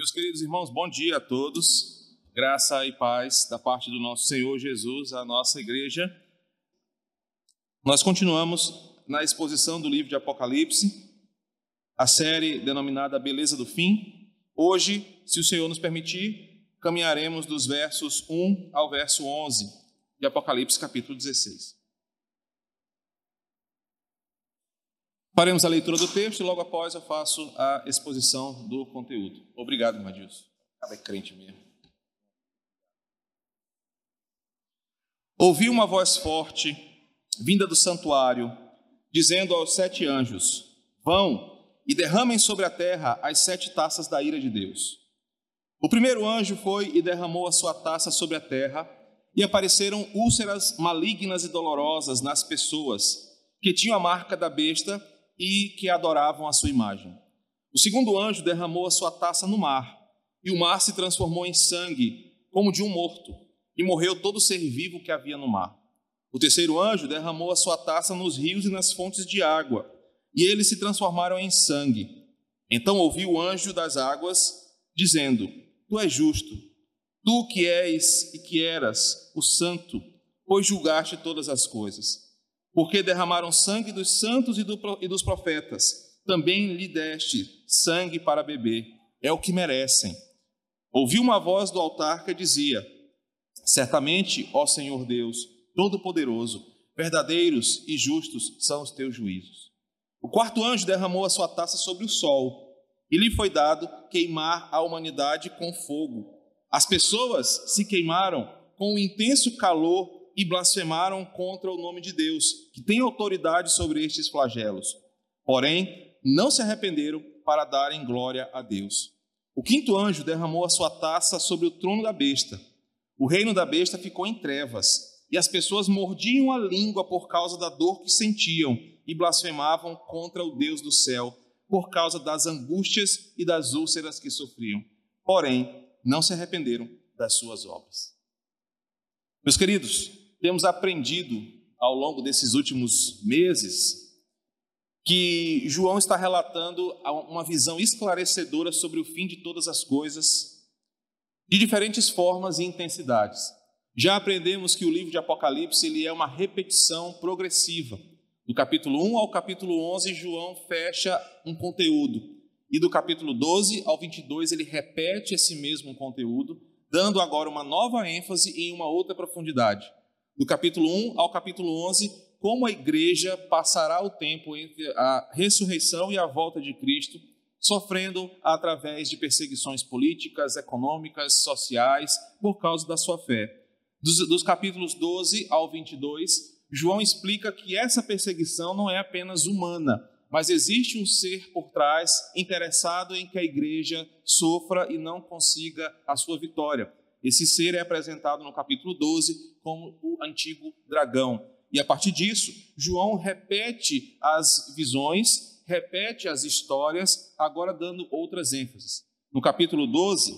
Meus queridos irmãos, bom dia a todos. Graça e paz da parte do nosso Senhor Jesus à nossa igreja. Nós continuamos na exposição do livro de Apocalipse, a série denominada Beleza do Fim. Hoje, se o Senhor nos permitir, caminharemos dos versos 1 ao verso 11 de Apocalipse, capítulo 16. Faremos a leitura do texto e logo após eu faço a exposição do conteúdo. Obrigado, irmã Dilson. Cada é crente mesmo. Ouvi uma voz forte, vinda do santuário, dizendo aos sete anjos: Vão e derramem sobre a terra as sete taças da ira de Deus. O primeiro anjo foi e derramou a sua taça sobre a terra, e apareceram úlceras malignas e dolorosas nas pessoas que tinham a marca da besta e que adoravam a sua imagem. O segundo anjo derramou a sua taça no mar, e o mar se transformou em sangue, como de um morto, e morreu todo ser vivo que havia no mar. O terceiro anjo derramou a sua taça nos rios e nas fontes de água, e eles se transformaram em sangue. Então ouviu o anjo das águas, dizendo: Tu és justo, tu que és e que eras o santo, pois julgaste todas as coisas porque derramaram sangue dos santos e, do, e dos profetas. Também lhe deste sangue para beber, é o que merecem. Ouvi uma voz do altar que dizia: Certamente, ó Senhor Deus, Todo-Poderoso, verdadeiros e justos são os teus juízos. O quarto anjo derramou a sua taça sobre o sol, e lhe foi dado queimar a humanidade com fogo. As pessoas se queimaram com o intenso calor e blasfemaram contra o nome de Deus, que tem autoridade sobre estes flagelos. Porém, não se arrependeram para darem glória a Deus. O quinto anjo derramou a sua taça sobre o trono da besta. O reino da besta ficou em trevas, e as pessoas mordiam a língua por causa da dor que sentiam e blasfemavam contra o Deus do céu, por causa das angústias e das úlceras que sofriam. Porém, não se arrependeram das suas obras. Meus queridos, temos aprendido ao longo desses últimos meses que João está relatando uma visão esclarecedora sobre o fim de todas as coisas, de diferentes formas e intensidades. Já aprendemos que o livro de Apocalipse ele é uma repetição progressiva. Do capítulo 1 ao capítulo 11, João fecha um conteúdo. E do capítulo 12 ao 22, ele repete esse mesmo conteúdo, dando agora uma nova ênfase em uma outra profundidade do capítulo 1 ao capítulo 11, como a igreja passará o tempo entre a ressurreição e a volta de Cristo, sofrendo através de perseguições políticas, econômicas, sociais, por causa da sua fé. Dos, dos capítulos 12 ao 22, João explica que essa perseguição não é apenas humana, mas existe um ser por trás interessado em que a igreja sofra e não consiga a sua vitória. Esse ser é apresentado no capítulo 12 como o antigo dragão. E a partir disso, João repete as visões, repete as histórias, agora dando outras ênfases. No capítulo 12,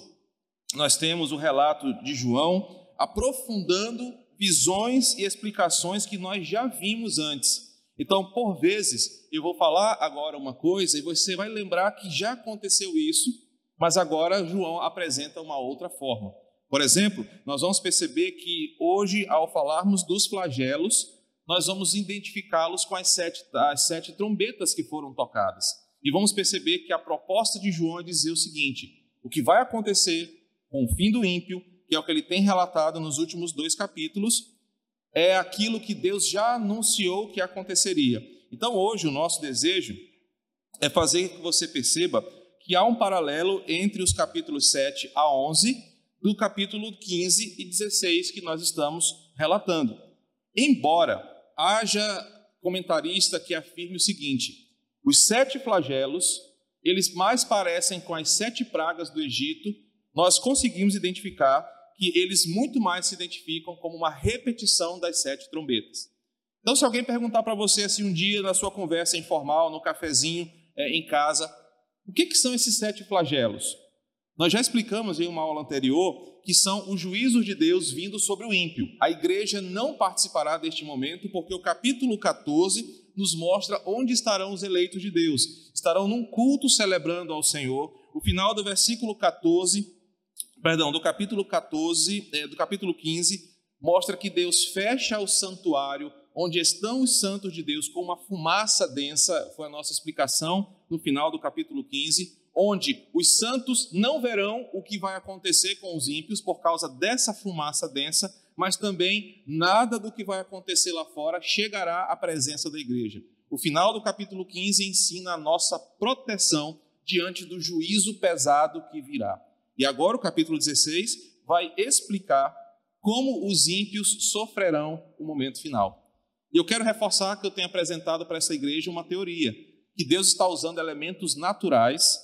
nós temos o relato de João aprofundando visões e explicações que nós já vimos antes. Então, por vezes, eu vou falar agora uma coisa e você vai lembrar que já aconteceu isso, mas agora João apresenta uma outra forma. Por exemplo, nós vamos perceber que hoje, ao falarmos dos flagelos, nós vamos identificá-los com as sete, as sete trombetas que foram tocadas. E vamos perceber que a proposta de João é dizer o seguinte: o que vai acontecer com o fim do ímpio, que é o que ele tem relatado nos últimos dois capítulos, é aquilo que Deus já anunciou que aconteceria. Então, hoje, o nosso desejo é fazer que você perceba que há um paralelo entre os capítulos 7 a 11 do capítulo 15 e 16 que nós estamos relatando. Embora haja comentarista que afirme o seguinte: os sete flagelos, eles mais parecem com as sete pragas do Egito, nós conseguimos identificar que eles muito mais se identificam como uma repetição das sete trombetas. Então, se alguém perguntar para você assim um dia na sua conversa informal, no cafezinho, é, em casa, o que, que são esses sete flagelos? Nós já explicamos em uma aula anterior que são os juízos de Deus vindo sobre o ímpio. A igreja não participará deste momento porque o capítulo 14 nos mostra onde estarão os eleitos de Deus. Estarão num culto celebrando ao Senhor, o final do versículo 14, perdão, do capítulo 14, é, do capítulo 15, mostra que Deus fecha o santuário onde estão os santos de Deus com uma fumaça densa, foi a nossa explicação no final do capítulo 15, onde os santos não verão o que vai acontecer com os ímpios por causa dessa fumaça densa, mas também nada do que vai acontecer lá fora chegará à presença da igreja. O final do capítulo 15 ensina a nossa proteção diante do juízo pesado que virá. E agora o capítulo 16 vai explicar como os ímpios sofrerão o momento final. E eu quero reforçar que eu tenho apresentado para essa igreja uma teoria, que Deus está usando elementos naturais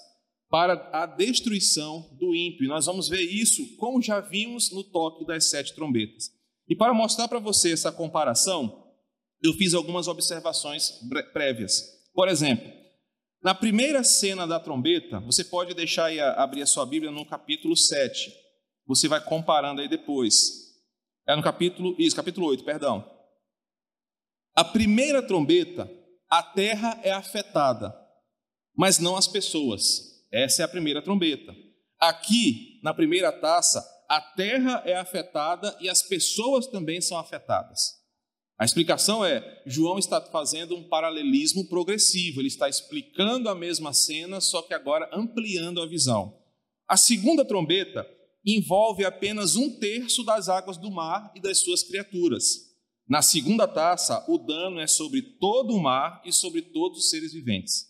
para a destruição do ímpio. E nós vamos ver isso como já vimos no toque das sete trombetas. E para mostrar para você essa comparação, eu fiz algumas observações prévias. Por exemplo, na primeira cena da trombeta, você pode deixar aí abrir a sua Bíblia no capítulo 7. Você vai comparando aí depois. É no capítulo, isso, capítulo 8, perdão. A primeira trombeta, a terra é afetada, mas não as pessoas. Essa é a primeira trombeta. Aqui, na primeira taça, a terra é afetada e as pessoas também são afetadas. A explicação é: João está fazendo um paralelismo progressivo, ele está explicando a mesma cena, só que agora ampliando a visão. A segunda trombeta envolve apenas um terço das águas do mar e das suas criaturas. Na segunda taça, o dano é sobre todo o mar e sobre todos os seres viventes.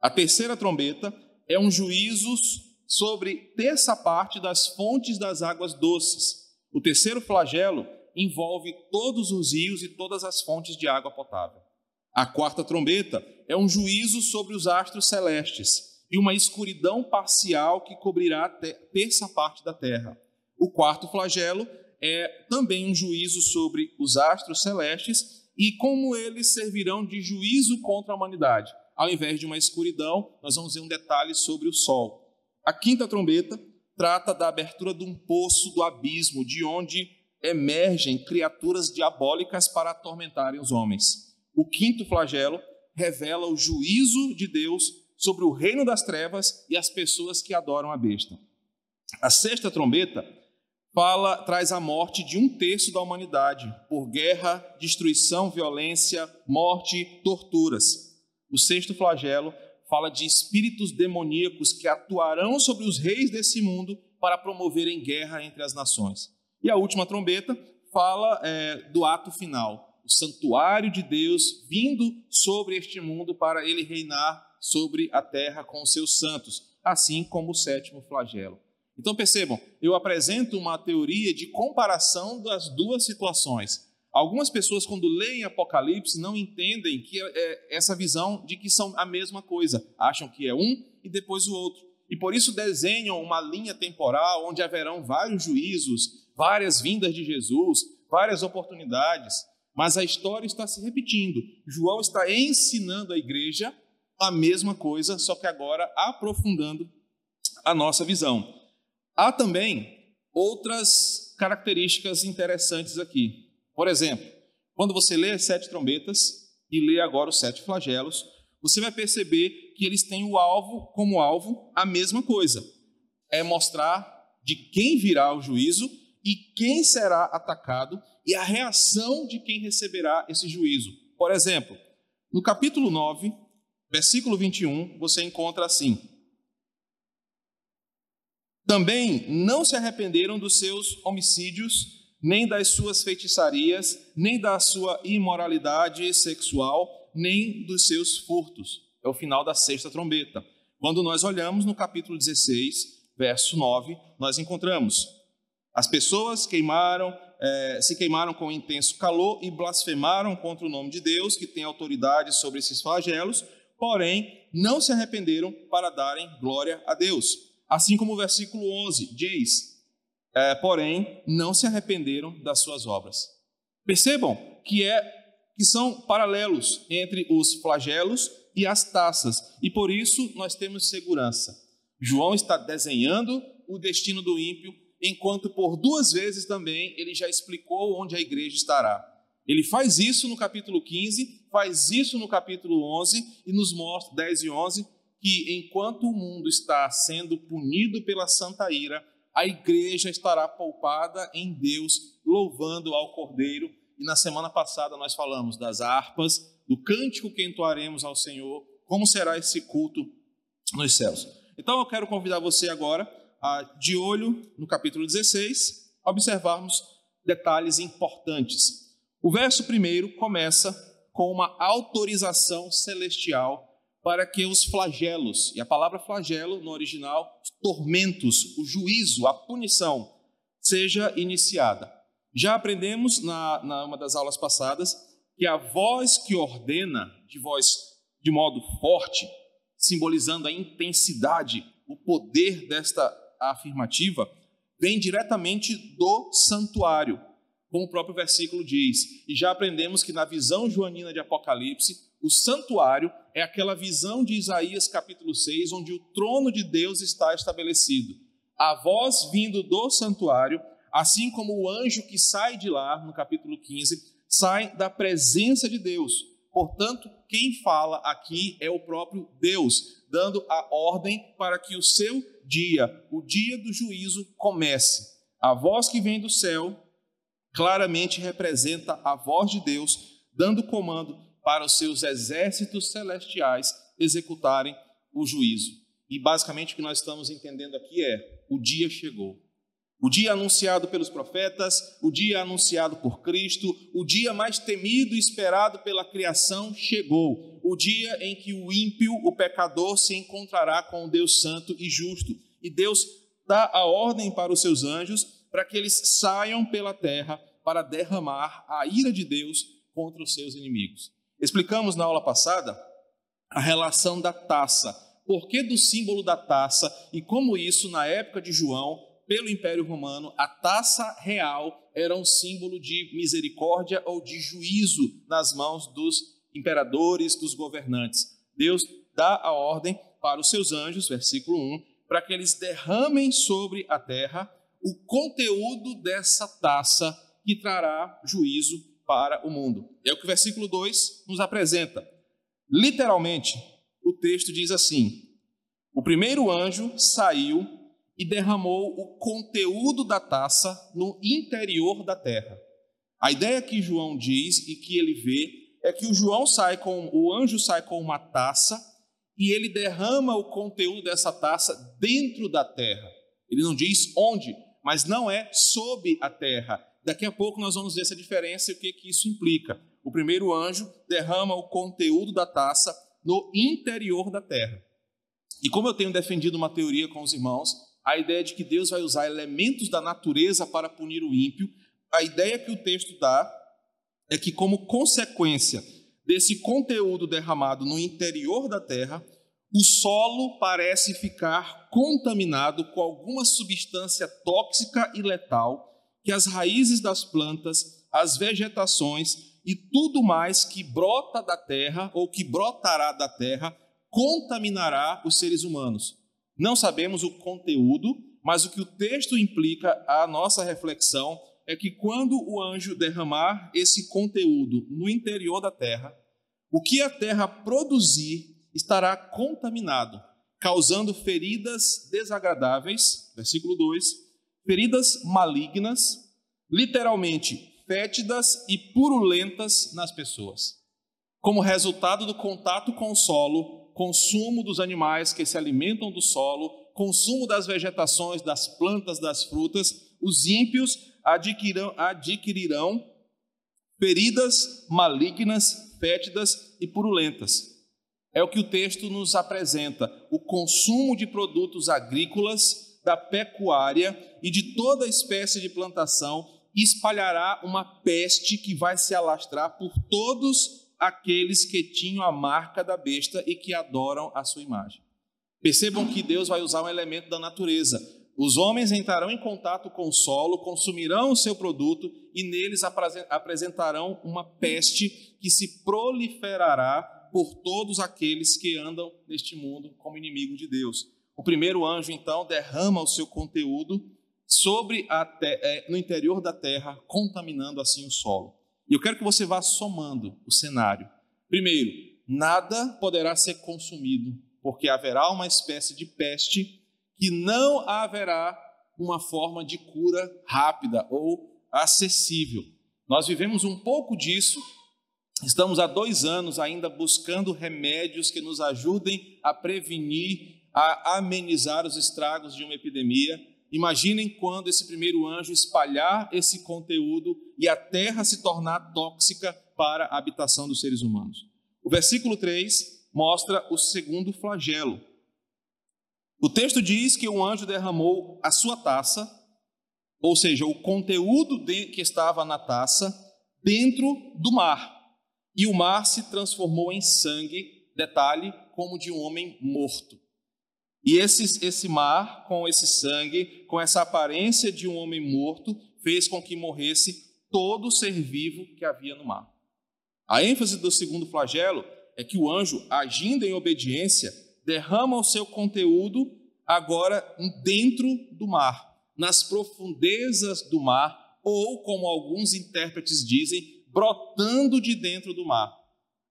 A terceira trombeta é um juízo sobre terça parte das fontes das águas doces. O terceiro flagelo envolve todos os rios e todas as fontes de água potável. A quarta trombeta é um juízo sobre os astros celestes e uma escuridão parcial que cobrirá terça parte da terra. O quarto flagelo é também um juízo sobre os astros celestes e como eles servirão de juízo contra a humanidade ao invés de uma escuridão, nós vamos ver um detalhe sobre o sol. A quinta trombeta trata da abertura de um poço do abismo, de onde emergem criaturas diabólicas para atormentarem os homens. O quinto flagelo revela o juízo de Deus sobre o reino das trevas e as pessoas que adoram a besta. A sexta trombeta fala, traz a morte de um terço da humanidade por guerra, destruição, violência, morte, torturas. O sexto flagelo fala de espíritos demoníacos que atuarão sobre os reis desse mundo para promoverem guerra entre as nações. E a última trombeta fala é, do ato final, o santuário de Deus vindo sobre este mundo para ele reinar sobre a terra com os seus santos, assim como o sétimo flagelo. Então percebam, eu apresento uma teoria de comparação das duas situações. Algumas pessoas, quando leem Apocalipse, não entendem que é, é essa visão de que são a mesma coisa. Acham que é um e depois o outro. E por isso desenham uma linha temporal onde haverão vários juízos, várias vindas de Jesus, várias oportunidades. Mas a história está se repetindo. João está ensinando a igreja a mesma coisa, só que agora aprofundando a nossa visão. Há também outras características interessantes aqui. Por exemplo, quando você lê as sete trombetas e lê agora os sete flagelos, você vai perceber que eles têm o alvo como alvo a mesma coisa. É mostrar de quem virá o juízo e quem será atacado e a reação de quem receberá esse juízo. Por exemplo, no capítulo 9, versículo 21, você encontra assim: Também não se arrependeram dos seus homicídios nem das suas feitiçarias, nem da sua imoralidade sexual, nem dos seus furtos. É o final da sexta trombeta. Quando nós olhamos no capítulo 16, verso 9, nós encontramos: as pessoas queimaram, é, se queimaram com intenso calor e blasfemaram contra o nome de Deus, que tem autoridade sobre esses flagelos, porém não se arrependeram para darem glória a Deus. Assim como o versículo 11 diz: é, porém não se arrependeram das suas obras. Percebam que é que são paralelos entre os flagelos e as taças, e por isso nós temos segurança. João está desenhando o destino do ímpio, enquanto por duas vezes também ele já explicou onde a igreja estará. Ele faz isso no capítulo 15, faz isso no capítulo 11 e nos mostra 10 e 11 que enquanto o mundo está sendo punido pela santa ira, a igreja estará poupada em Deus, louvando ao Cordeiro. E na semana passada nós falamos das harpas, do cântico que entoaremos ao Senhor, como será esse culto nos céus. Então eu quero convidar você agora, de olho no capítulo 16, a observarmos detalhes importantes. O verso primeiro começa com uma autorização celestial para que os flagelos, e a palavra flagelo no original, os tormentos, o juízo, a punição, seja iniciada. Já aprendemos na, na uma das aulas passadas que a voz que ordena, de voz de modo forte, simbolizando a intensidade, o poder desta afirmativa, vem diretamente do santuário, como o próprio versículo diz. E já aprendemos que na visão joanina de Apocalipse, o santuário é aquela visão de Isaías capítulo 6, onde o trono de Deus está estabelecido. A voz vindo do santuário, assim como o anjo que sai de lá, no capítulo 15, sai da presença de Deus. Portanto, quem fala aqui é o próprio Deus, dando a ordem para que o seu dia, o dia do juízo, comece. A voz que vem do céu claramente representa a voz de Deus, dando comando para os seus exércitos celestiais executarem o juízo. E basicamente o que nós estamos entendendo aqui é: o dia chegou. O dia anunciado pelos profetas, o dia anunciado por Cristo, o dia mais temido e esperado pela criação chegou. O dia em que o ímpio, o pecador, se encontrará com o Deus Santo e Justo. E Deus dá a ordem para os seus anjos para que eles saiam pela terra para derramar a ira de Deus contra os seus inimigos. Explicamos na aula passada a relação da taça, por que do símbolo da taça e como isso, na época de João, pelo Império Romano, a taça real era um símbolo de misericórdia ou de juízo nas mãos dos imperadores, dos governantes. Deus dá a ordem para os seus anjos, versículo 1, para que eles derramem sobre a terra o conteúdo dessa taça que trará juízo para o mundo. É o que o versículo 2 nos apresenta. Literalmente, o texto diz assim: O primeiro anjo saiu e derramou o conteúdo da taça no interior da terra. A ideia que João diz e que ele vê é que o João sai com o anjo sai com uma taça e ele derrama o conteúdo dessa taça dentro da terra. Ele não diz onde, mas não é sob a terra, Daqui a pouco nós vamos ver essa diferença e o que, que isso implica. O primeiro anjo derrama o conteúdo da taça no interior da terra. E como eu tenho defendido uma teoria com os irmãos, a ideia de que Deus vai usar elementos da natureza para punir o ímpio, a ideia que o texto dá é que, como consequência desse conteúdo derramado no interior da terra, o solo parece ficar contaminado com alguma substância tóxica e letal que as raízes das plantas, as vegetações e tudo mais que brota da terra ou que brotará da terra contaminará os seres humanos. Não sabemos o conteúdo, mas o que o texto implica a nossa reflexão é que quando o anjo derramar esse conteúdo no interior da terra, o que a terra produzir estará contaminado, causando feridas desagradáveis, versículo 2, feridas malignas, literalmente fétidas e purulentas nas pessoas. Como resultado do contato com o solo, consumo dos animais que se alimentam do solo, consumo das vegetações, das plantas, das frutas, os ímpios adquirirão, adquirirão feridas malignas, fétidas e purulentas. É o que o texto nos apresenta: o consumo de produtos agrícolas da pecuária e de toda espécie de plantação, espalhará uma peste que vai se alastrar por todos aqueles que tinham a marca da besta e que adoram a sua imagem. Percebam que Deus vai usar um elemento da natureza. Os homens entrarão em contato com o solo, consumirão o seu produto e neles apresentarão uma peste que se proliferará por todos aqueles que andam neste mundo como inimigos de Deus. O primeiro anjo, então, derrama o seu conteúdo sobre é, no interior da terra, contaminando assim o solo. E eu quero que você vá somando o cenário. Primeiro, nada poderá ser consumido porque haverá uma espécie de peste que não haverá uma forma de cura rápida ou acessível. Nós vivemos um pouco disso, estamos há dois anos ainda buscando remédios que nos ajudem a prevenir, a amenizar os estragos de uma epidemia. Imaginem quando esse primeiro anjo espalhar esse conteúdo e a terra se tornar tóxica para a habitação dos seres humanos. O versículo 3 mostra o segundo flagelo. O texto diz que o anjo derramou a sua taça, ou seja, o conteúdo que estava na taça, dentro do mar. E o mar se transformou em sangue, detalhe, como de um homem morto. E esse, esse mar, com esse sangue, com essa aparência de um homem morto, fez com que morresse todo ser vivo que havia no mar. A ênfase do segundo flagelo é que o anjo, agindo em obediência, derrama o seu conteúdo agora dentro do mar, nas profundezas do mar, ou, como alguns intérpretes dizem, brotando de dentro do mar.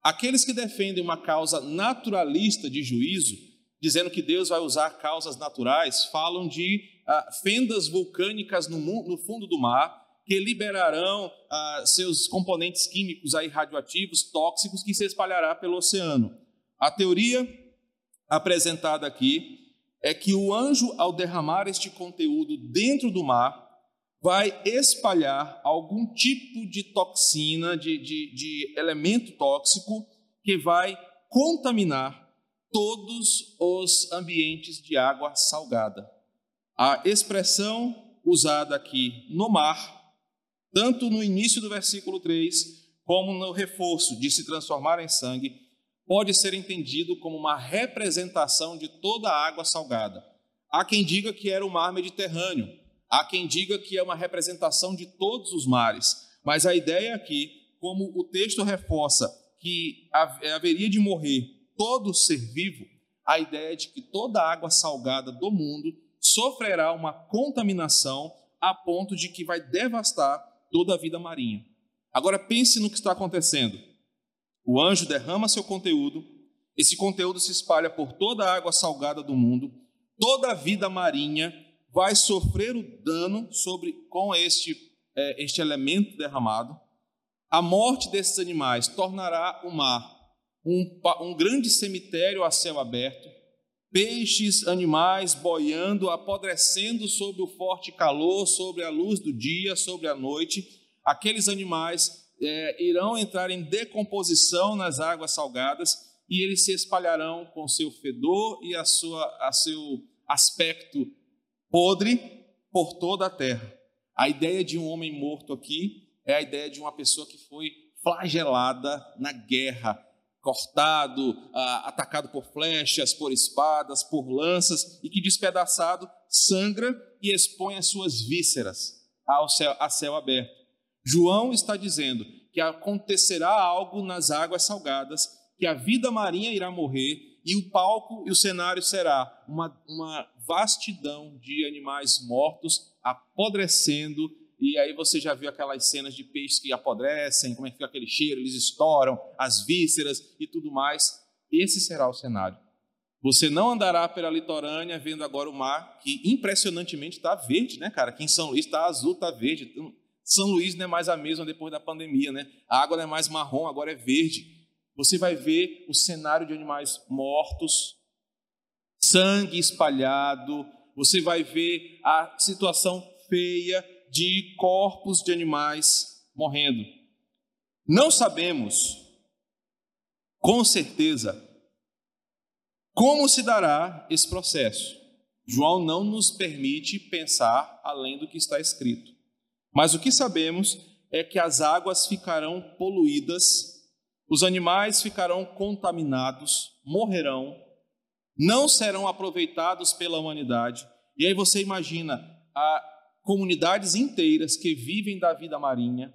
Aqueles que defendem uma causa naturalista de juízo, dizendo que Deus vai usar causas naturais, falam de ah, fendas vulcânicas no, no fundo do mar, que liberarão ah, seus componentes químicos aí radioativos, tóxicos, que se espalhará pelo oceano. A teoria apresentada aqui é que o anjo, ao derramar este conteúdo dentro do mar, vai espalhar algum tipo de toxina, de, de, de elemento tóxico, que vai contaminar todos os ambientes de água salgada. A expressão usada aqui no mar tanto no início do versículo 3, como no reforço de se transformar em sangue, pode ser entendido como uma representação de toda a água salgada. Há quem diga que era o mar Mediterrâneo, há quem diga que é uma representação de todos os mares, mas a ideia aqui, como o texto reforça que haveria de morrer todo ser vivo, a ideia é de que toda a água salgada do mundo sofrerá uma contaminação a ponto de que vai devastar toda a vida marinha. Agora pense no que está acontecendo. O anjo derrama seu conteúdo, esse conteúdo se espalha por toda a água salgada do mundo, toda a vida marinha vai sofrer o dano sobre com este, é, este elemento derramado. A morte desses animais tornará o mar um, um grande cemitério a céu aberto, peixes, animais boiando, apodrecendo sob o forte calor, sobre a luz do dia, sobre a noite. Aqueles animais é, irão entrar em decomposição nas águas salgadas e eles se espalharão com seu fedor e a, sua, a seu aspecto podre por toda a terra. A ideia de um homem morto aqui é a ideia de uma pessoa que foi flagelada na guerra, cortado, ah, atacado por flechas, por espadas, por lanças, e que despedaçado sangra e expõe as suas vísceras ao céu, a céu aberto. João está dizendo que acontecerá algo nas águas salgadas, que a vida marinha irá morrer e o palco e o cenário será uma, uma vastidão de animais mortos apodrecendo e aí você já viu aquelas cenas de peixes que apodrecem, como é que fica aquele cheiro, eles estouram, as vísceras e tudo mais. Esse será o cenário. Você não andará pela litorânea vendo agora o mar, que impressionantemente está verde, né, cara? Aqui em São Luís está azul, está verde. Então, São Luís não é mais a mesma depois da pandemia, né? A água não é mais marrom, agora é verde. Você vai ver o cenário de animais mortos, sangue espalhado, você vai ver a situação feia de corpos de animais morrendo. Não sabemos com certeza como se dará esse processo. João não nos permite pensar além do que está escrito. Mas o que sabemos é que as águas ficarão poluídas, os animais ficarão contaminados, morrerão, não serão aproveitados pela humanidade. E aí você imagina a comunidades inteiras que vivem da vida marinha,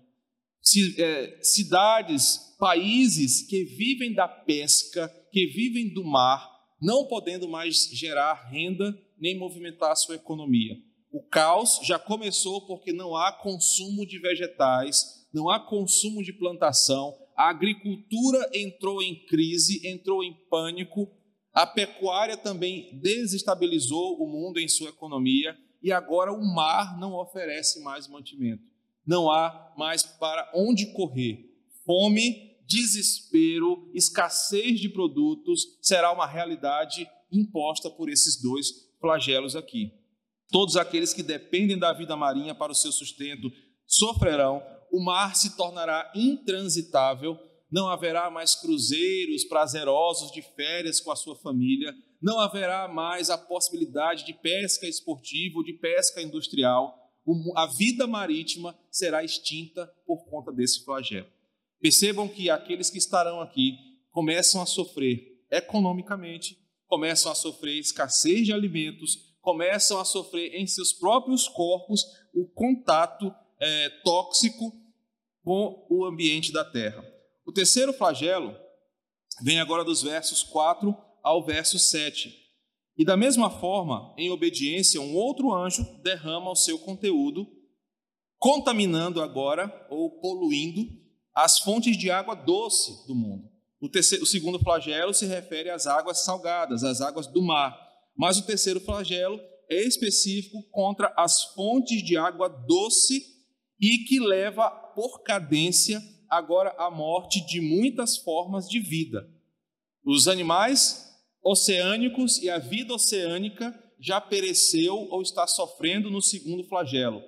é, cidades, países que vivem da pesca, que vivem do mar, não podendo mais gerar renda nem movimentar sua economia. O caos já começou porque não há consumo de vegetais, não há consumo de plantação, a agricultura entrou em crise, entrou em pânico, A pecuária também desestabilizou o mundo em sua economia e agora o mar não oferece mais mantimento. Não há mais para onde correr. Fome, desespero, escassez de produtos será uma realidade imposta por esses dois flagelos aqui. Todos aqueles que dependem da vida marinha para o seu sustento sofrerão, o mar se tornará intransitável, não haverá mais cruzeiros prazerosos de férias com a sua família, não haverá mais a possibilidade de pesca esportiva ou de pesca industrial. A vida marítima será extinta por conta desse flagelo. Percebam que aqueles que estarão aqui começam a sofrer economicamente, começam a sofrer escassez de alimentos, começam a sofrer em seus próprios corpos o contato é, tóxico com o ambiente da terra. O terceiro flagelo vem agora dos versos 4 ao verso 7. E da mesma forma, em obediência, um outro anjo derrama o seu conteúdo, contaminando agora ou poluindo as fontes de água doce do mundo. O, terceiro, o segundo flagelo se refere às águas salgadas, às águas do mar. Mas o terceiro flagelo é específico contra as fontes de água doce e que leva por cadência agora à morte de muitas formas de vida. Os animais oceânicos e a vida oceânica já pereceu ou está sofrendo no segundo flagelo.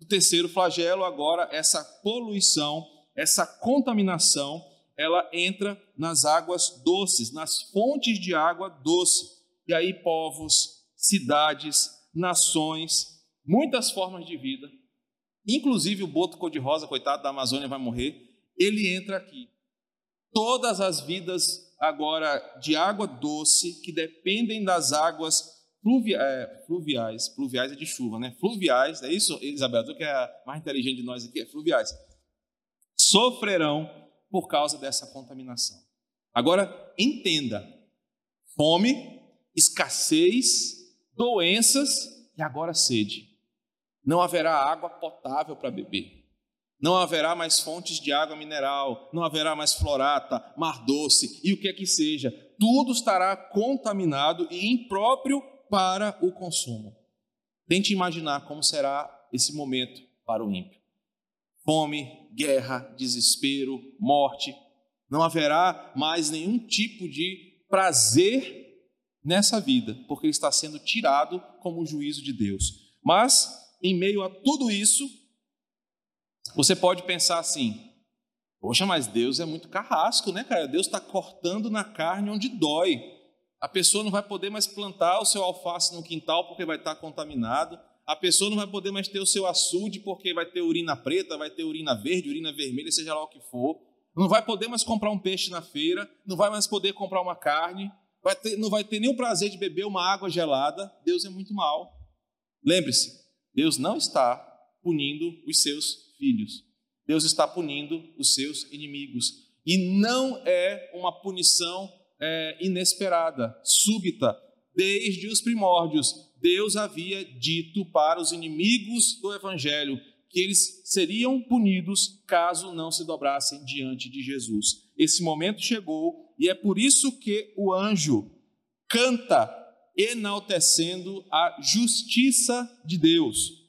O terceiro flagelo, agora, essa poluição, essa contaminação, ela entra nas águas doces, nas fontes de água doce. E aí, povos, cidades, nações, muitas formas de vida, inclusive o boto cor-de-rosa, coitado da Amazônia, vai morrer, ele entra aqui. Todas as vidas agora de água doce que dependem das águas fluvia, é, fluviais. Fluviais é de chuva, né? Fluviais, é isso, Isabel? Tu que é a mais inteligente de nós aqui, é fluviais. Sofrerão por causa dessa contaminação. Agora, entenda: fome, escassez, doenças e agora sede. Não haverá água potável para beber. Não haverá mais fontes de água mineral, não haverá mais florata, mar doce e o que é que seja. Tudo estará contaminado e impróprio para o consumo. Tente imaginar como será esse momento para o ímpio. Fome, guerra, desespero, morte. Não haverá mais nenhum tipo de prazer nessa vida, porque ele está sendo tirado como juízo de Deus. Mas, em meio a tudo isso, você pode pensar assim: poxa, mas Deus é muito carrasco, né, cara? Deus está cortando na carne onde dói. A pessoa não vai poder mais plantar o seu alface no quintal porque vai estar contaminado. A pessoa não vai poder mais ter o seu açude porque vai ter urina preta, vai ter urina verde, urina vermelha, seja lá o que for. Não vai poder mais comprar um peixe na feira, não vai mais poder comprar uma carne, vai ter, não vai ter nem o prazer de beber uma água gelada. Deus é muito mal. Lembre-se, Deus não está punindo os seus filhos. Deus está punindo os seus inimigos. E não é uma punição é, inesperada, súbita. Desde os primórdios, Deus havia dito para os inimigos do Evangelho que eles seriam punidos caso não se dobrassem diante de Jesus. Esse momento chegou e é por isso que o anjo canta enaltecendo a justiça de Deus.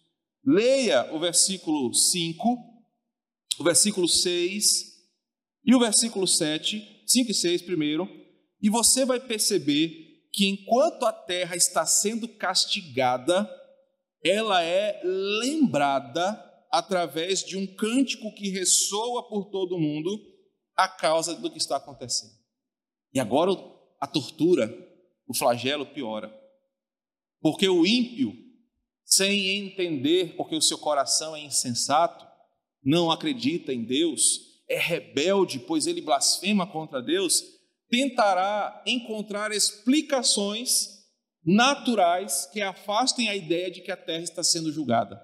Leia o versículo 5, o versículo 6 e o versículo 7, 5 e 6 primeiro, e você vai perceber que enquanto a terra está sendo castigada, ela é lembrada através de um cântico que ressoa por todo o mundo a causa do que está acontecendo. E agora a tortura, o flagelo piora. Porque o ímpio sem entender, porque o seu coração é insensato, não acredita em Deus, é rebelde, pois ele blasfema contra Deus, tentará encontrar explicações naturais que afastem a ideia de que a terra está sendo julgada.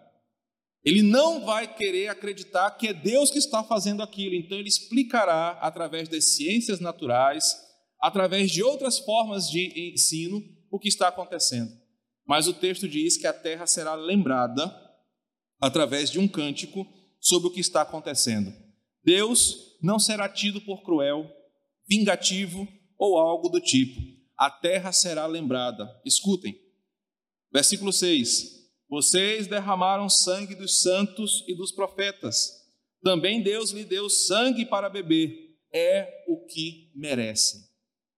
Ele não vai querer acreditar que é Deus que está fazendo aquilo, então ele explicará através das ciências naturais, através de outras formas de ensino, o que está acontecendo. Mas o texto diz que a terra será lembrada através de um cântico sobre o que está acontecendo. Deus não será tido por cruel, vingativo ou algo do tipo. a terra será lembrada. Escutem. Versículo 6. Vocês derramaram sangue dos santos e dos profetas. Também Deus lhe deu sangue para beber. É o que merecem.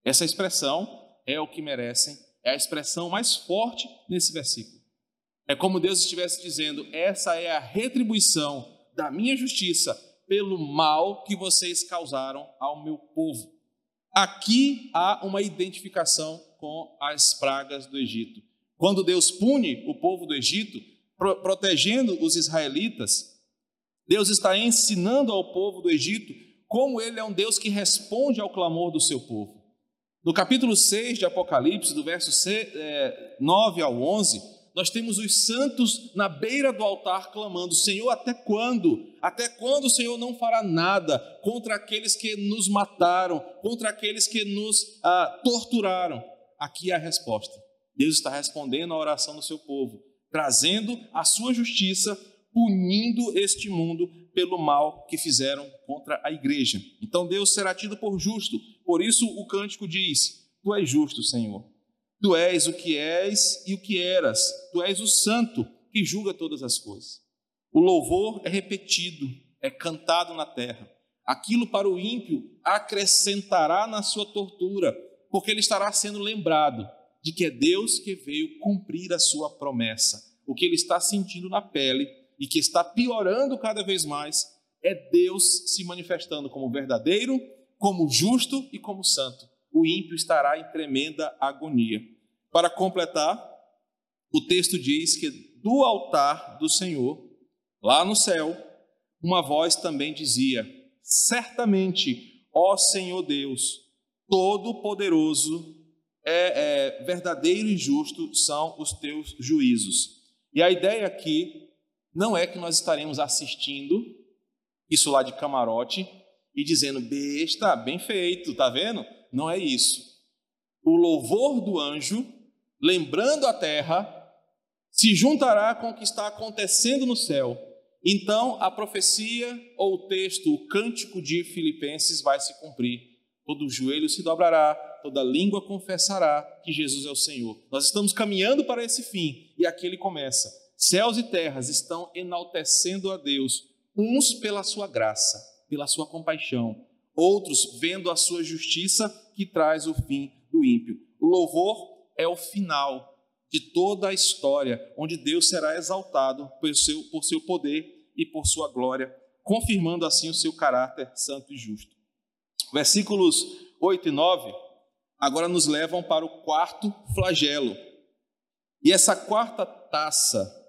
Essa expressão é o que merecem é a expressão mais forte nesse versículo. É como Deus estivesse dizendo: essa é a retribuição da minha justiça pelo mal que vocês causaram ao meu povo. Aqui há uma identificação com as pragas do Egito. Quando Deus pune o povo do Egito, pro protegendo os israelitas, Deus está ensinando ao povo do Egito como ele é um Deus que responde ao clamor do seu povo. No capítulo 6 de Apocalipse, do verso 9 é, ao 11, nós temos os santos na beira do altar clamando: Senhor, até quando? Até quando o Senhor não fará nada contra aqueles que nos mataram, contra aqueles que nos ah, torturaram? Aqui é a resposta. Deus está respondendo à oração do seu povo, trazendo a sua justiça, punindo este mundo pelo mal que fizeram contra a igreja. Então Deus será tido por justo. Por isso o cântico diz: Tu és justo, Senhor. Tu és o que és e o que eras. Tu és o santo que julga todas as coisas. O louvor é repetido, é cantado na terra. Aquilo para o ímpio acrescentará na sua tortura, porque ele estará sendo lembrado de que é Deus que veio cumprir a sua promessa. O que ele está sentindo na pele e que está piorando cada vez mais é Deus se manifestando como verdadeiro, como justo e como santo. O ímpio estará em tremenda agonia. Para completar, o texto diz que do altar do Senhor, lá no céu, uma voz também dizia: Certamente, ó Senhor Deus, Todo-Poderoso, é, é, verdadeiro e justo são os teus juízos. E a ideia aqui não é que nós estaremos assistindo isso lá de camarote e dizendo, besta, bem feito, tá vendo? Não é isso. O louvor do anjo, lembrando a terra, se juntará com o que está acontecendo no céu. Então a profecia ou o texto, o cântico de Filipenses vai se cumprir. Todo joelho se dobrará, toda língua confessará que Jesus é o Senhor. Nós estamos caminhando para esse fim e aqui ele começa. Céus e terras estão enaltecendo a Deus, uns pela sua graça, pela sua compaixão, outros vendo a sua justiça que traz o fim do ímpio. O louvor é o final de toda a história, onde Deus será exaltado por seu, por seu poder e por sua glória, confirmando assim o seu caráter santo e justo. Versículos 8 e 9 agora nos levam para o quarto flagelo. E essa quarta taça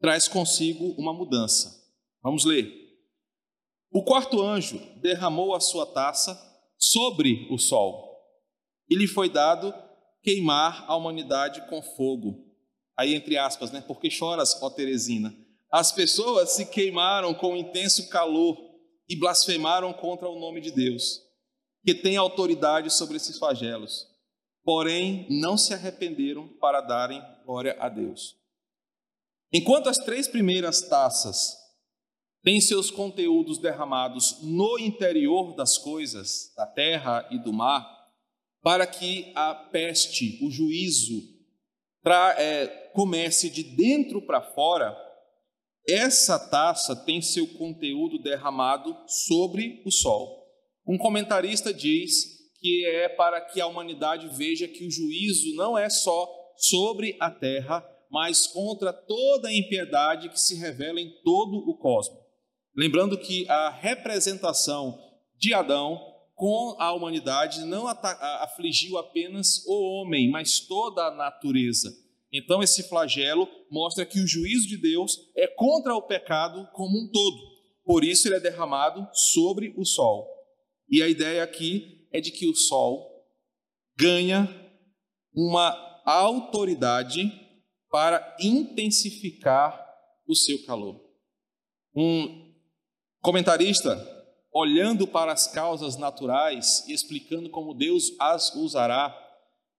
traz consigo uma mudança. Vamos ler. O quarto anjo derramou a sua taça sobre o sol e lhe foi dado queimar a humanidade com fogo. Aí, entre aspas, né? Porque choras, ó Teresina? As pessoas se queimaram com intenso calor e blasfemaram contra o nome de Deus, que tem autoridade sobre esses flagelos. Porém, não se arrependeram para darem glória a Deus. Enquanto as três primeiras taças têm seus conteúdos derramados no interior das coisas, da terra e do mar, para que a peste, o juízo, pra, é, comece de dentro para fora, essa taça tem seu conteúdo derramado sobre o sol. Um comentarista diz que é para que a humanidade veja que o juízo não é só sobre a terra, mas contra toda a impiedade que se revela em todo o cosmos. Lembrando que a representação de Adão com a humanidade não afligiu apenas o homem, mas toda a natureza. Então, esse flagelo mostra que o juízo de Deus é contra o pecado como um todo. Por isso, ele é derramado sobre o sol. E a ideia aqui é de que o sol ganha uma autoridade para intensificar o seu calor. Um comentarista, olhando para as causas naturais e explicando como Deus as usará,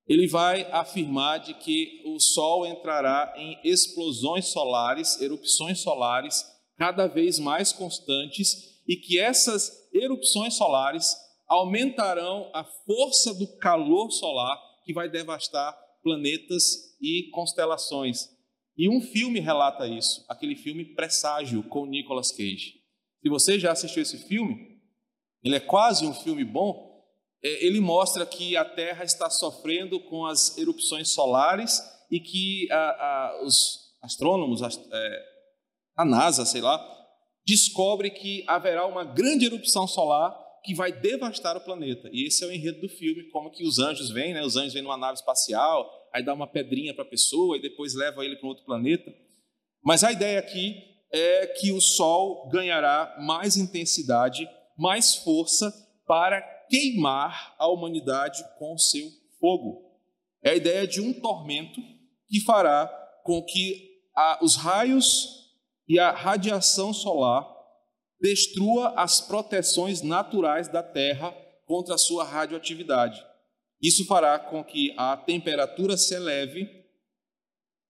ele vai afirmar de que o Sol entrará em explosões solares, erupções solares cada vez mais constantes e que essas erupções solares aumentarão a força do calor solar que vai devastar planetas e constelações. E um filme relata isso, aquele filme Presságio com Nicolas Cage. Se você já assistiu esse filme, ele é quase um filme bom. É, ele mostra que a Terra está sofrendo com as erupções solares e que a, a, os astrônomos, a, é, a NASA, sei lá, descobre que haverá uma grande erupção solar que vai devastar o planeta. E esse é o enredo do filme, como que os anjos vêm, né? Os anjos vêm numa nave espacial, aí dá uma pedrinha para a pessoa e depois leva ele para outro planeta. Mas a ideia aqui é que o Sol ganhará mais intensidade, mais força para queimar a humanidade com seu fogo. É a ideia de um tormento que fará com que a, os raios e a radiação solar destrua as proteções naturais da Terra contra a sua radioatividade. Isso fará com que a temperatura se eleve.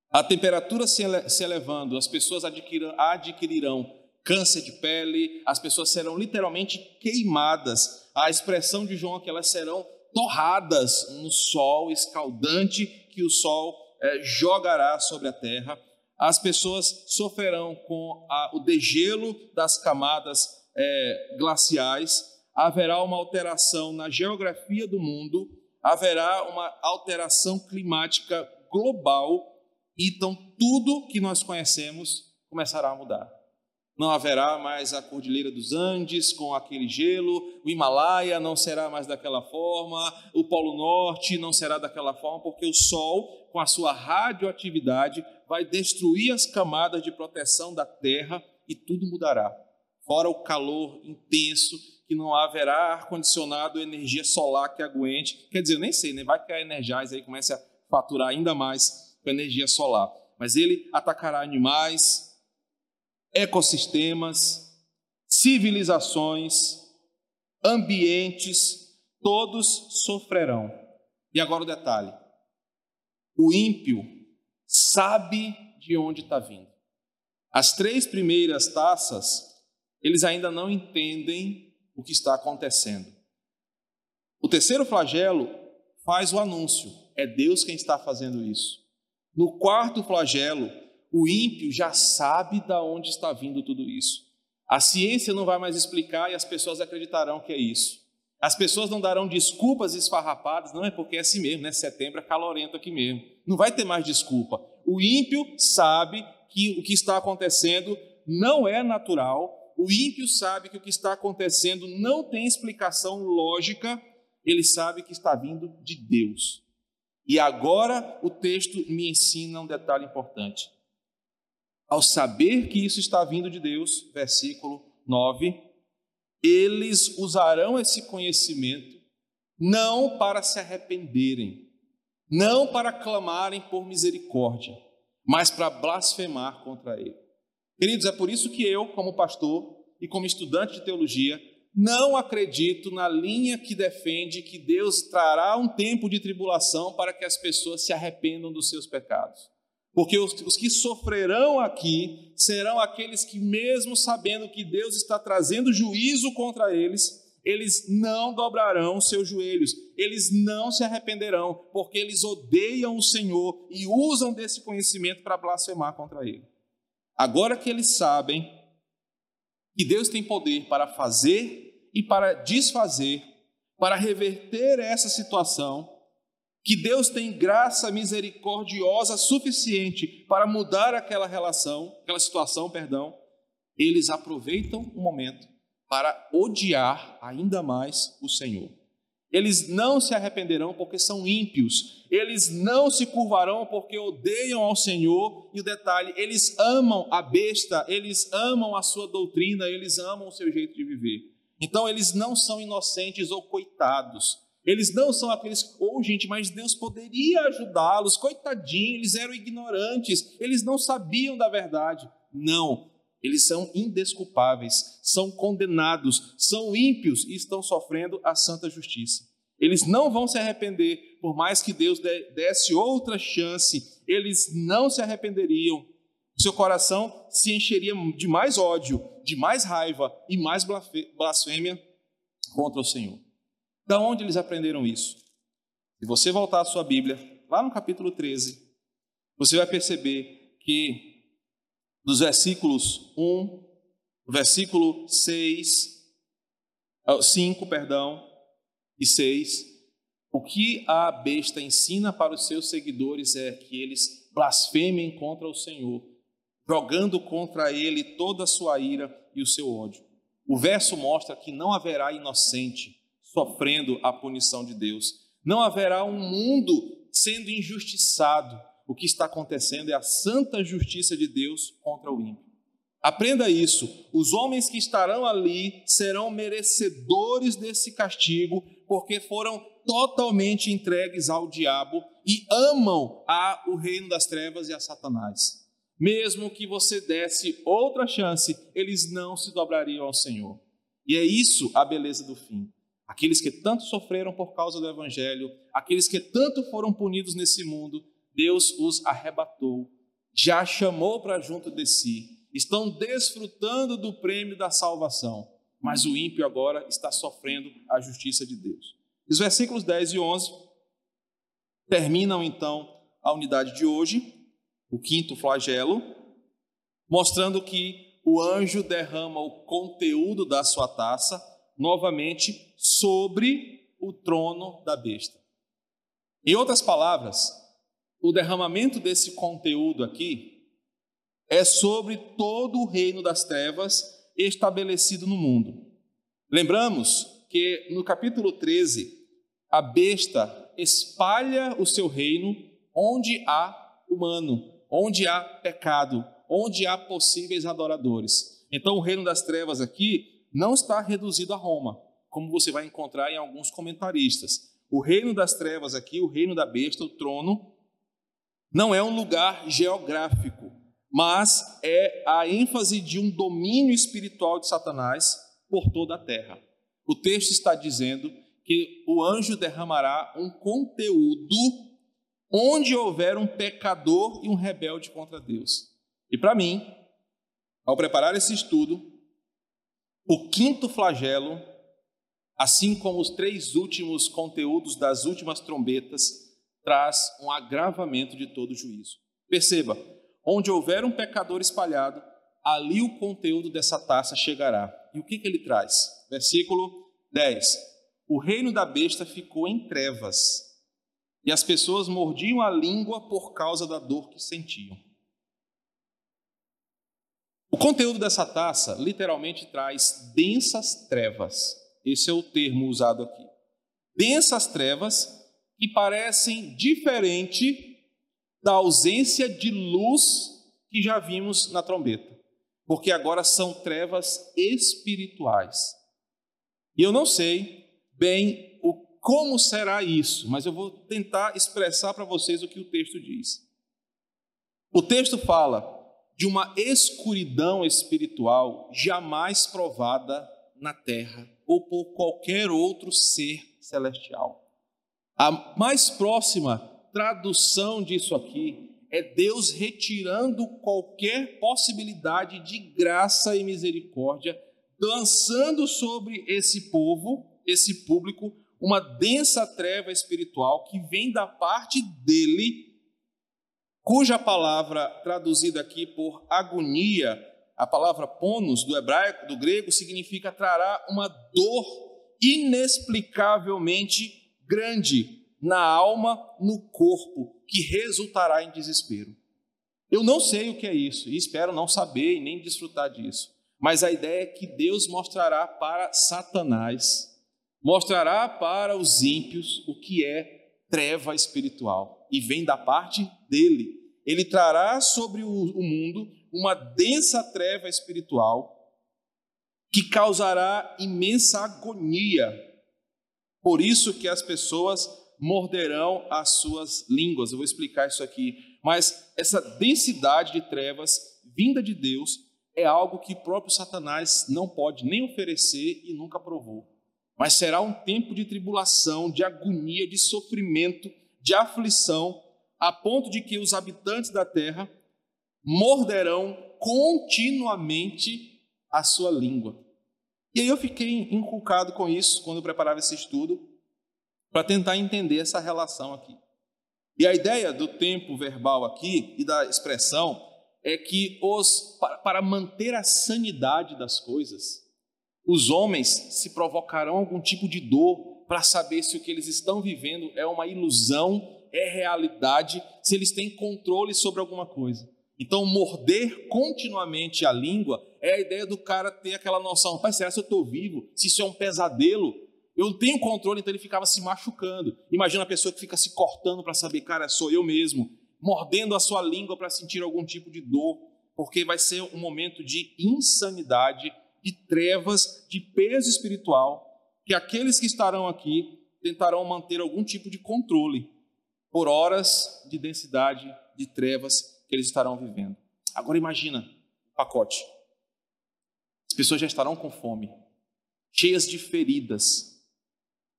A temperatura se, ele se elevando, as pessoas adquirirão, câncer de pele, as pessoas serão literalmente queimadas. A expressão de João é que elas serão torradas no sol escaldante que o sol é, jogará sobre a terra as pessoas sofrerão com a, o degelo das camadas é, glaciais, haverá uma alteração na geografia do mundo, haverá uma alteração climática global, então tudo que nós conhecemos começará a mudar. Não haverá mais a Cordilheira dos Andes com aquele gelo, o Himalaia não será mais daquela forma, o Polo Norte não será daquela forma, porque o Sol, com a sua radioatividade, vai destruir as camadas de proteção da terra e tudo mudará. Fora o calor intenso, que não haverá ar-condicionado, energia solar que aguente. Quer dizer, eu nem sei, né? vai que a Energize aí comece a faturar ainda mais com energia solar. Mas ele atacará animais, ecossistemas, civilizações, ambientes, todos sofrerão. E agora o detalhe: o ímpio sabe de onde está vindo. As três primeiras taças, eles ainda não entendem o que está acontecendo. O terceiro flagelo faz o anúncio, é Deus quem está fazendo isso. No quarto flagelo, o ímpio já sabe de onde está vindo tudo isso. A ciência não vai mais explicar e as pessoas acreditarão que é isso. As pessoas não darão desculpas esfarrapadas, não é porque é assim mesmo, né? Setembro é calorento aqui mesmo. Não vai ter mais desculpa. O ímpio sabe que o que está acontecendo não é natural. O ímpio sabe que o que está acontecendo não tem explicação lógica. Ele sabe que está vindo de Deus. E agora o texto me ensina um detalhe importante. Ao saber que isso está vindo de Deus, versículo 9, eles usarão esse conhecimento não para se arrependerem, não para clamarem por misericórdia, mas para blasfemar contra ele. Queridos, é por isso que eu, como pastor e como estudante de teologia, não acredito na linha que defende que Deus trará um tempo de tribulação para que as pessoas se arrependam dos seus pecados. Porque os, os, que sofrerão aqui serão aqueles que, mesmo sabendo que Deus está trazendo juízo contra eles, eles não dobrarão seus joelhos, eles não se arrependerão, porque eles odeiam o Senhor e usam desse conhecimento para blasfemar contra ele. Agora que eles sabem que Deus tem poder para fazer e para desfazer, para reverter essa situação, que Deus tem graça misericordiosa suficiente para mudar aquela relação, aquela situação, perdão, eles aproveitam o momento para odiar ainda mais o Senhor. Eles não se arrependerão porque são ímpios, eles não se curvarão porque odeiam ao Senhor, e o detalhe, eles amam a besta, eles amam a sua doutrina, eles amam o seu jeito de viver. Então eles não são inocentes ou coitados, eles não são aqueles, oh gente, mas Deus poderia ajudá-los, coitadinho, eles eram ignorantes, eles não sabiam da verdade. Não, eles são indesculpáveis, são condenados, são ímpios e estão sofrendo a santa justiça. Eles não vão se arrepender, por mais que Deus desse outra chance, eles não se arrependeriam. Seu coração se encheria de mais ódio, de mais raiva e mais blasfêmia contra o Senhor. Da onde eles aprenderam isso? Se você voltar à sua Bíblia, lá no capítulo 13, você vai perceber que dos versículos 1, versículo 6, 5, ah, perdão, e 6, o que a besta ensina para os seus seguidores é que eles blasfemem contra o Senhor, jogando contra ele toda a sua ira e o seu ódio. O verso mostra que não haverá inocente sofrendo a punição de Deus. Não haverá um mundo sendo injustiçado. O que está acontecendo é a santa justiça de Deus contra o ímpio. Aprenda isso. Os homens que estarão ali serão merecedores desse castigo, porque foram totalmente entregues ao diabo e amam a o reino das trevas e a Satanás. Mesmo que você desse outra chance, eles não se dobrariam ao Senhor. E é isso a beleza do fim. Aqueles que tanto sofreram por causa do evangelho, aqueles que tanto foram punidos nesse mundo, Deus os arrebatou, já chamou para junto de si estão desfrutando do prêmio da salvação, mas o ímpio agora está sofrendo a justiça de Deus. Os versículos 10 e 11 terminam então a unidade de hoje, o quinto flagelo, mostrando que o anjo derrama o conteúdo da sua taça novamente sobre o trono da besta. Em outras palavras, o derramamento desse conteúdo aqui é sobre todo o reino das trevas estabelecido no mundo. Lembramos que no capítulo 13, a besta espalha o seu reino onde há humano, onde há pecado, onde há possíveis adoradores. Então, o reino das trevas aqui não está reduzido a Roma, como você vai encontrar em alguns comentaristas. O reino das trevas aqui, o reino da besta, o trono, não é um lugar geográfico, mas é a ênfase de um domínio espiritual de Satanás por toda a terra. O texto está dizendo que o anjo derramará um conteúdo onde houver um pecador e um rebelde contra Deus. E para mim, ao preparar esse estudo, o quinto flagelo, assim como os três últimos conteúdos das últimas trombetas, traz um agravamento de todo juízo. Perceba, Onde houver um pecador espalhado, ali o conteúdo dessa taça chegará. E o que, que ele traz? Versículo 10. O reino da besta ficou em trevas, e as pessoas mordiam a língua por causa da dor que sentiam. O conteúdo dessa taça literalmente traz densas trevas. Esse é o termo usado aqui. Densas trevas que parecem diferente da ausência de luz que já vimos na trombeta, porque agora são trevas espirituais. E eu não sei bem o como será isso, mas eu vou tentar expressar para vocês o que o texto diz. O texto fala de uma escuridão espiritual jamais provada na terra ou por qualquer outro ser celestial. A mais próxima tradução disso aqui é Deus retirando qualquer possibilidade de graça e misericórdia, lançando sobre esse povo, esse público, uma densa treva espiritual que vem da parte dele, cuja palavra traduzida aqui por agonia, a palavra ponos do hebraico, do grego, significa trará uma dor inexplicavelmente grande, na alma, no corpo, que resultará em desespero. Eu não sei o que é isso e espero não saber e nem desfrutar disso. Mas a ideia é que Deus mostrará para Satanás, mostrará para os ímpios o que é treva espiritual e vem da parte dele. Ele trará sobre o mundo uma densa treva espiritual que causará imensa agonia. Por isso que as pessoas morderão as suas línguas. Eu vou explicar isso aqui. Mas essa densidade de trevas vinda de Deus é algo que próprio Satanás não pode nem oferecer e nunca provou. Mas será um tempo de tribulação, de agonia, de sofrimento, de aflição, a ponto de que os habitantes da terra morderão continuamente a sua língua. E aí eu fiquei inculcado com isso quando eu preparava esse estudo, para tentar entender essa relação aqui. E a ideia do tempo verbal aqui e da expressão é que os para, manter a sanidade das coisas, os homens se provocarão algum tipo de dor para saber se o que eles estão vivendo é uma ilusão, é realidade, se eles têm controle sobre alguma coisa. Então, morder continuamente a língua é a ideia do cara ter aquela noção: rapaz, será que eu estou vivo? Se isso é um pesadelo, eu tenho controle, então ele ficava se machucando. Imagina a pessoa que fica se cortando para saber, cara, sou eu mesmo, mordendo a sua língua para sentir algum tipo de dor, porque vai ser um momento de insanidade, de trevas, de peso espiritual, que aqueles que estarão aqui tentarão manter algum tipo de controle por horas de densidade de trevas que eles estarão vivendo. Agora imagina o pacote. As pessoas já estarão com fome, cheias de feridas,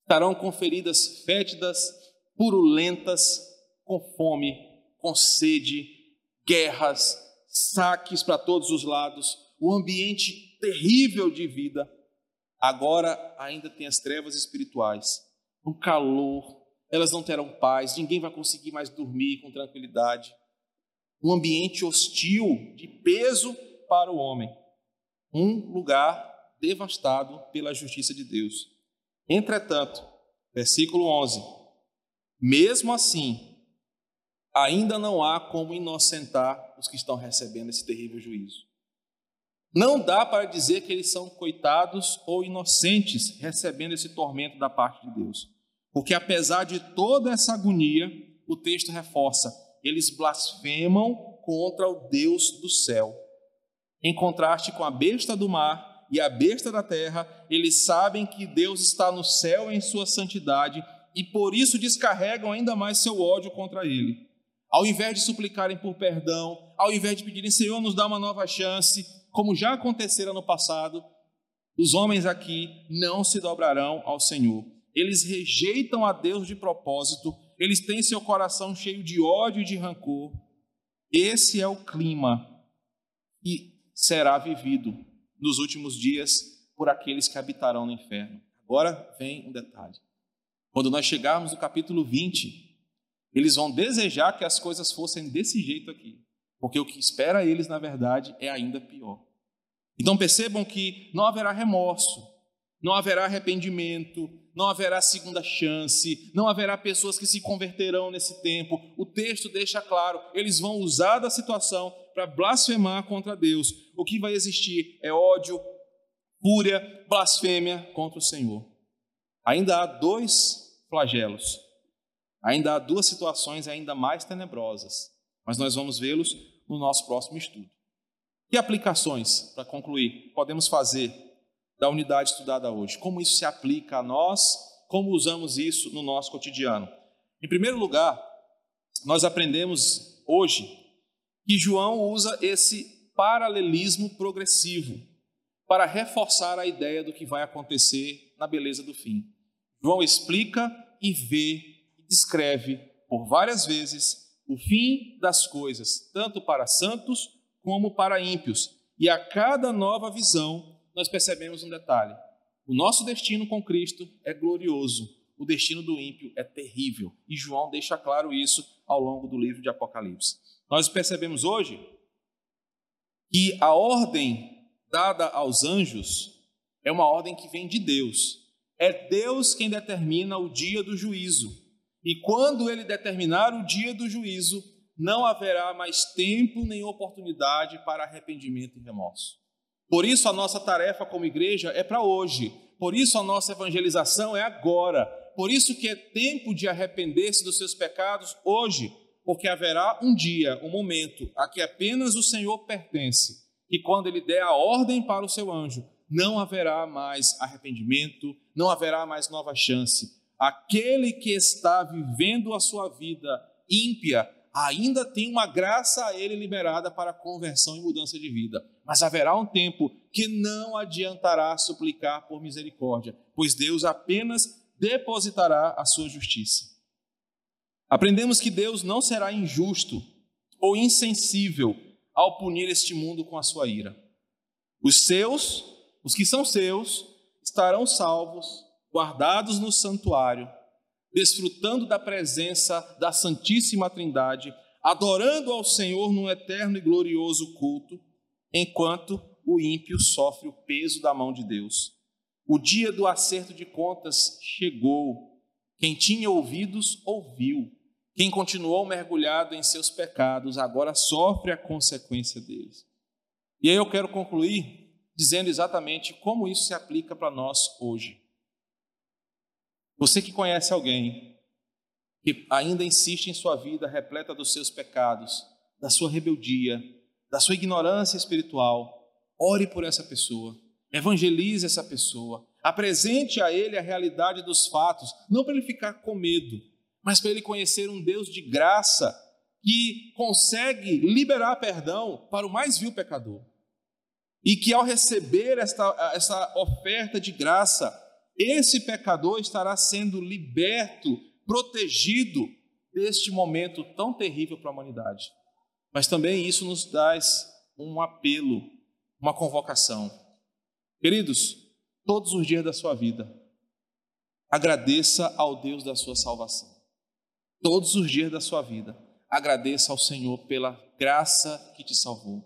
estarão com feridas fétidas, purulentas, com fome, com sede, guerras, saques para todos os lados, um ambiente terrível de vida. Agora ainda tem as trevas espirituais, um calor, elas não terão paz, ninguém vai conseguir mais dormir com tranquilidade. Um ambiente hostil, de peso para o homem. Um lugar devastado pela justiça de Deus. Entretanto, versículo 11: Mesmo assim, ainda não há como inocentar os que estão recebendo esse terrível juízo. Não dá para dizer que eles são coitados ou inocentes recebendo esse tormento da parte de Deus. Porque apesar de toda essa agonia, o texto reforça: eles blasfemam contra o Deus do céu. Em contraste com a besta do mar, e a besta da terra, eles sabem que Deus está no céu em sua santidade e por isso descarregam ainda mais seu ódio contra ele. Ao invés de suplicarem por perdão, ao invés de pedirem, Senhor, nos dá uma nova chance, como já acontecera no passado, os homens aqui não se dobrarão ao Senhor. Eles rejeitam a Deus de propósito, eles têm seu coração cheio de ódio e de rancor. Esse é o clima que será vivido nos últimos dias por aqueles que habitarão no inferno. Agora vem um detalhe. Quando nós chegarmos no capítulo 20, eles vão desejar que as coisas fossem desse jeito aqui, porque o que espera eles, na verdade, é ainda pior. Então percebam que não haverá remorso, não haverá arrependimento, não haverá segunda chance, não haverá pessoas que se converterão nesse tempo. O texto deixa claro, eles vão usar da situação para blasfemar contra Deus. O que vai existir é ódio, fúria, blasfêmia contra o Senhor. Ainda há dois flagelos, ainda há duas situações ainda mais tenebrosas, mas nós vamos vê-los no nosso próximo estudo. Que aplicações, para concluir, podemos fazer da unidade estudada hoje? Como isso se aplica a nós? Como usamos isso no nosso cotidiano? Em primeiro lugar, nós aprendemos hoje que João usa esse paralelismo progressivo para reforçar a ideia do que vai acontecer na beleza do fim. João explica e vê e descreve por várias vezes o fim das coisas, tanto para santos como para ímpios. E a cada nova visão, nós percebemos um detalhe: o nosso destino com Cristo é glorioso, o destino do ímpio é terrível. E João deixa claro isso ao longo do livro de Apocalipse. Nós percebemos hoje que a ordem dada aos anjos é uma ordem que vem de Deus. É Deus quem determina o dia do juízo. E quando ele determinar o dia do juízo, não haverá mais tempo nem oportunidade para arrependimento e remorso. Por isso a nossa tarefa como igreja é para hoje. Por isso a nossa evangelização é agora. Por isso que é tempo de arrepender-se dos seus pecados hoje porque haverá um dia, um momento, a que apenas o Senhor pertence, e quando ele der a ordem para o seu anjo, não haverá mais arrependimento, não haverá mais nova chance. Aquele que está vivendo a sua vida ímpia ainda tem uma graça a ele liberada para conversão e mudança de vida. Mas haverá um tempo que não adiantará suplicar por misericórdia, pois Deus apenas depositará a sua justiça. Aprendemos que Deus não será injusto ou insensível ao punir este mundo com a sua ira. Os seus, os que são seus, estarão salvos, guardados no santuário, desfrutando da presença da Santíssima Trindade, adorando ao Senhor num eterno e glorioso culto, enquanto o ímpio sofre o peso da mão de Deus. O dia do acerto de contas chegou. Quem tinha ouvidos, ouviu. Quem continuou mergulhado em seus pecados, agora sofre a consequência deles. E aí eu quero concluir dizendo exatamente como isso se aplica para nós hoje. Você que conhece alguém que ainda insiste em sua vida repleta dos seus pecados, da sua rebeldia, da sua ignorância espiritual, ore por essa pessoa, evangelize essa pessoa, apresente a ele a realidade dos fatos, não para ele ficar com medo, mas para ele conhecer um Deus de graça que consegue liberar perdão para o mais vil pecador. E que ao receber esta, esta oferta de graça, esse pecador estará sendo liberto, protegido deste momento tão terrível para a humanidade. Mas também isso nos dá um apelo, uma convocação. Queridos, todos os dias da sua vida, agradeça ao Deus da sua salvação. Todos os dias da sua vida, agradeça ao Senhor pela graça que te salvou.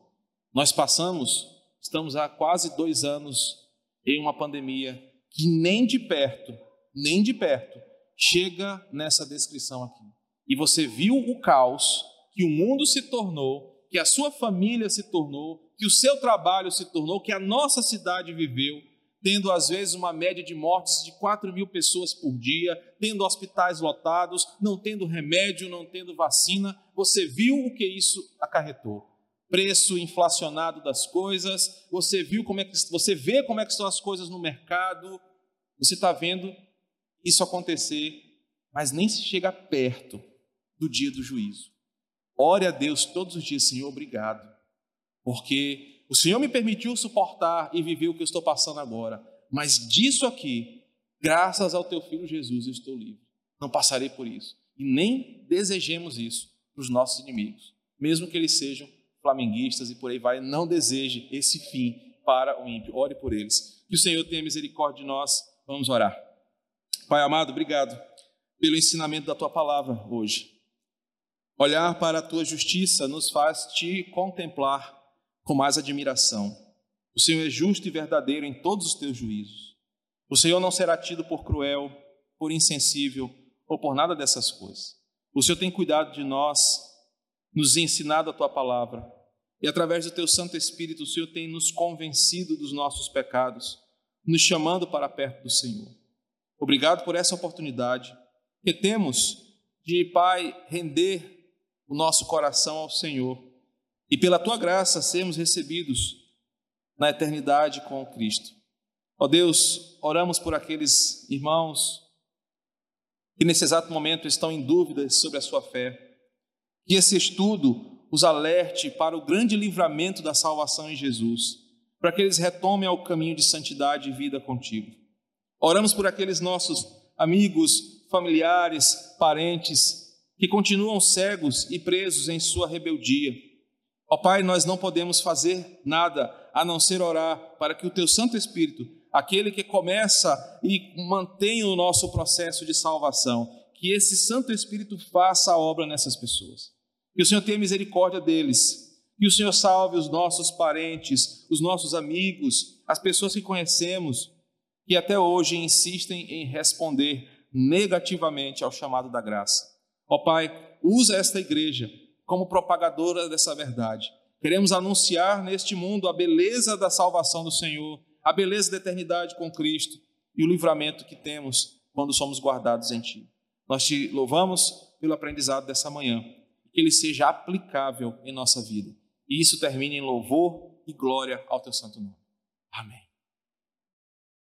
Nós passamos, estamos há quase dois anos em uma pandemia que nem de perto, nem de perto, chega nessa descrição aqui. E você viu o caos que o mundo se tornou, que a sua família se tornou, que o seu trabalho se tornou, que a nossa cidade viveu, tendo às vezes uma média de mortes de 4 mil pessoas por dia, tendo hospitais lotados, não tendo remédio, não tendo vacina. Você viu o que isso acarretou preço inflacionado das coisas, você viu como é que você vê como é que estão as coisas no mercado, você está vendo isso acontecer, mas nem se chega perto do dia do juízo. Ore a Deus todos os dias, Senhor, obrigado, porque o Senhor me permitiu suportar e viver o que eu estou passando agora, mas disso aqui, graças ao teu filho Jesus, eu estou livre. Não passarei por isso. E nem desejemos isso para os nossos inimigos, mesmo que eles sejam flamenguistas e por aí vai, não deseje esse fim para o ímpio. Ore por eles. Que o Senhor tenha misericórdia de nós Vamos orar. Pai amado, obrigado pelo ensinamento da tua palavra hoje. Olhar para a tua justiça nos faz te contemplar com mais admiração. O Senhor é justo e verdadeiro em todos os teus juízos. O Senhor não será tido por cruel, por insensível ou por nada dessas coisas. O Senhor tem cuidado de nós, nos ensinado a tua palavra, e através do teu Santo Espírito, o Senhor tem nos convencido dos nossos pecados nos chamando para perto do Senhor. Obrigado por essa oportunidade que temos de, Pai, render o nosso coração ao Senhor e, pela tua graça, sermos recebidos na eternidade com Cristo. Ó Deus, oramos por aqueles irmãos que nesse exato momento estão em dúvidas sobre a sua fé. Que esse estudo os alerte para o grande livramento da salvação em Jesus para que eles retomem ao caminho de santidade e vida contigo. Oramos por aqueles nossos amigos, familiares, parentes que continuam cegos e presos em sua rebeldia. Ó Pai, nós não podemos fazer nada a não ser orar para que o teu Santo Espírito, aquele que começa e mantém o nosso processo de salvação, que esse Santo Espírito faça a obra nessas pessoas. Que o Senhor tenha misericórdia deles que o Senhor salve os nossos parentes, os nossos amigos, as pessoas que conhecemos, que até hoje insistem em responder negativamente ao chamado da graça. Ó Pai, usa esta igreja como propagadora dessa verdade. Queremos anunciar neste mundo a beleza da salvação do Senhor, a beleza da eternidade com Cristo e o livramento que temos quando somos guardados em Ti. Nós te louvamos pelo aprendizado dessa manhã, que ele seja aplicável em nossa vida e isso termine em louvor e glória ao teu santo nome. Amém.